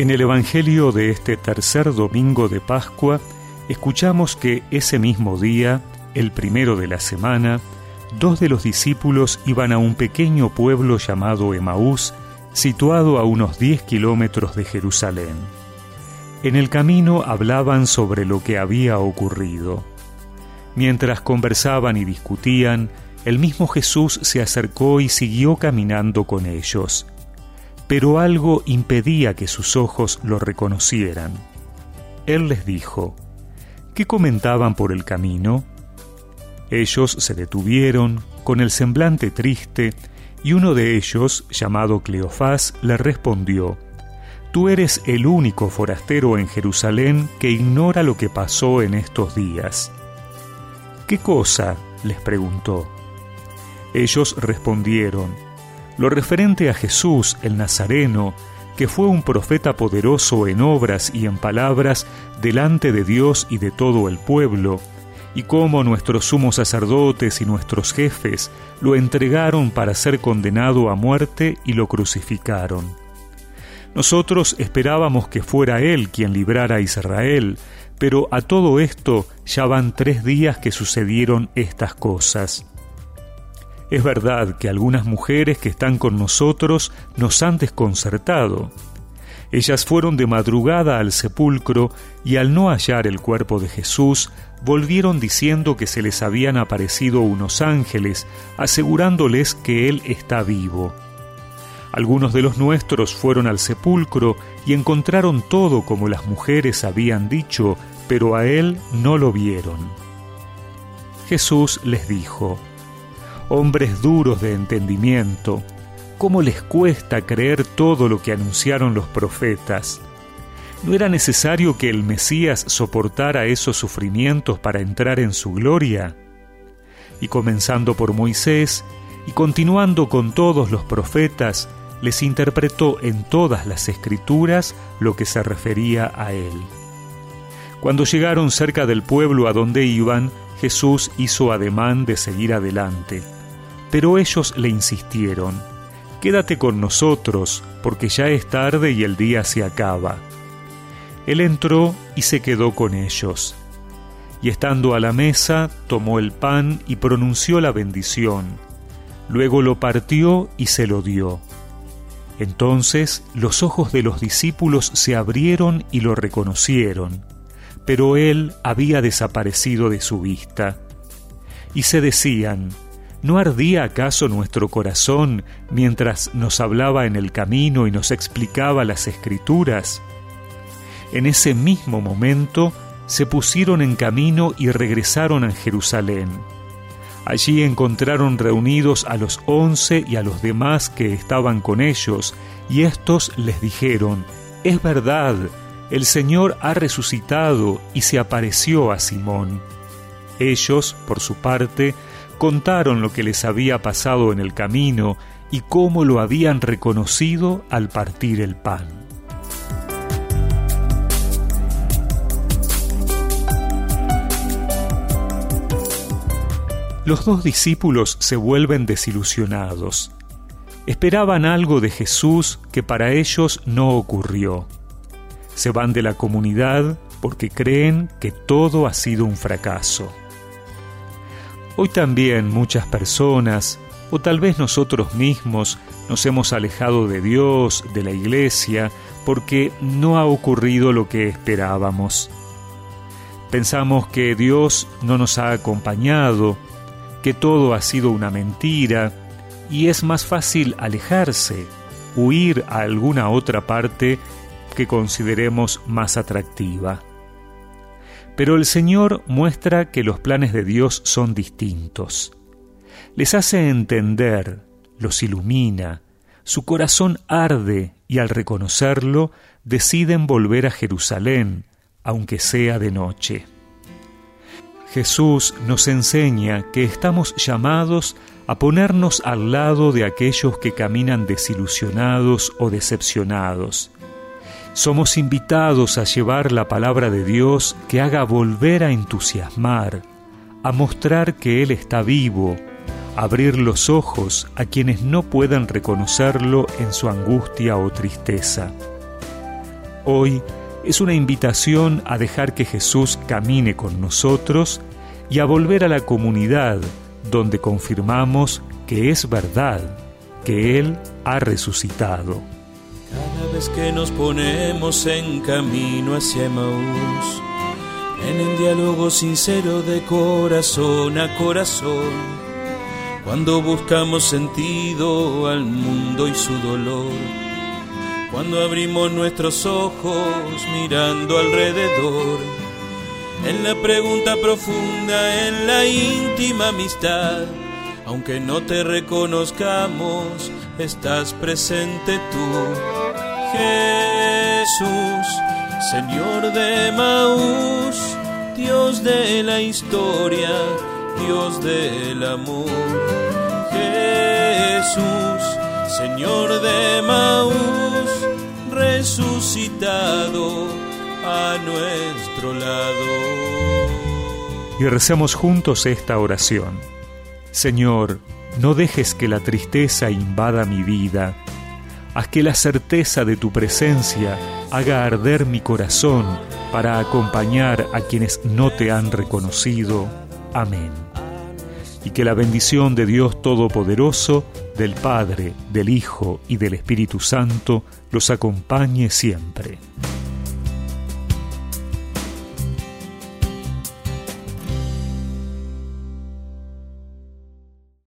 En el Evangelio de este tercer domingo de Pascua, escuchamos que ese mismo día, el primero de la semana, dos de los discípulos iban a un pequeño pueblo llamado Emaús, situado a unos 10 kilómetros de Jerusalén. En el camino hablaban sobre lo que había ocurrido. Mientras conversaban y discutían, el mismo Jesús se acercó y siguió caminando con ellos pero algo impedía que sus ojos lo reconocieran. Él les dijo, ¿qué comentaban por el camino? Ellos se detuvieron, con el semblante triste, y uno de ellos, llamado Cleofás, le respondió, Tú eres el único forastero en Jerusalén que ignora lo que pasó en estos días. ¿Qué cosa? les preguntó. Ellos respondieron, lo referente a Jesús el Nazareno, que fue un profeta poderoso en obras y en palabras delante de Dios y de todo el pueblo, y cómo nuestros sumos sacerdotes y nuestros jefes lo entregaron para ser condenado a muerte y lo crucificaron. Nosotros esperábamos que fuera Él quien librara a Israel, pero a todo esto ya van tres días que sucedieron estas cosas. Es verdad que algunas mujeres que están con nosotros nos han desconcertado. Ellas fueron de madrugada al sepulcro y al no hallar el cuerpo de Jesús, volvieron diciendo que se les habían aparecido unos ángeles, asegurándoles que Él está vivo. Algunos de los nuestros fueron al sepulcro y encontraron todo como las mujeres habían dicho, pero a Él no lo vieron. Jesús les dijo, hombres duros de entendimiento, ¿cómo les cuesta creer todo lo que anunciaron los profetas? ¿No era necesario que el Mesías soportara esos sufrimientos para entrar en su gloria? Y comenzando por Moisés y continuando con todos los profetas, les interpretó en todas las escrituras lo que se refería a él. Cuando llegaron cerca del pueblo a donde iban, Jesús hizo ademán de seguir adelante. Pero ellos le insistieron, Quédate con nosotros, porque ya es tarde y el día se acaba. Él entró y se quedó con ellos. Y estando a la mesa, tomó el pan y pronunció la bendición. Luego lo partió y se lo dio. Entonces los ojos de los discípulos se abrieron y lo reconocieron, pero él había desaparecido de su vista. Y se decían, ¿No ardía acaso nuestro corazón mientras nos hablaba en el camino y nos explicaba las escrituras? En ese mismo momento se pusieron en camino y regresaron a Jerusalén. Allí encontraron reunidos a los once y a los demás que estaban con ellos, y éstos les dijeron, Es verdad, el Señor ha resucitado y se apareció a Simón. Ellos, por su parte, contaron lo que les había pasado en el camino y cómo lo habían reconocido al partir el pan. Los dos discípulos se vuelven desilusionados. Esperaban algo de Jesús que para ellos no ocurrió. Se van de la comunidad porque creen que todo ha sido un fracaso. Hoy también muchas personas, o tal vez nosotros mismos, nos hemos alejado de Dios, de la iglesia, porque no ha ocurrido lo que esperábamos. Pensamos que Dios no nos ha acompañado, que todo ha sido una mentira, y es más fácil alejarse, huir a alguna otra parte que consideremos más atractiva. Pero el Señor muestra que los planes de Dios son distintos. Les hace entender, los ilumina, su corazón arde y al reconocerlo deciden volver a Jerusalén, aunque sea de noche. Jesús nos enseña que estamos llamados a ponernos al lado de aquellos que caminan desilusionados o decepcionados, somos invitados a llevar la palabra de Dios que haga volver a entusiasmar, a mostrar que Él está vivo, abrir los ojos a quienes no puedan reconocerlo en su angustia o tristeza. Hoy es una invitación a dejar que Jesús camine con nosotros y a volver a la comunidad donde confirmamos que es verdad, que Él ha resucitado. Que nos ponemos en camino hacia Maús, en el diálogo sincero de corazón a corazón, cuando buscamos sentido al mundo y su dolor, cuando abrimos nuestros ojos mirando alrededor, en la pregunta profunda, en la íntima amistad, aunque no te reconozcamos, estás presente tú, Jesús, Señor de Maús, Dios de la historia, Dios del amor. Jesús, Señor de Maús, resucitado a nuestro lado. Y recemos juntos esta oración. Señor, no dejes que la tristeza invada mi vida. Haz que la certeza de tu presencia haga arder mi corazón para acompañar a quienes no te han reconocido. Amén. Y que la bendición de Dios Todopoderoso, del Padre, del Hijo y del Espíritu Santo los acompañe siempre.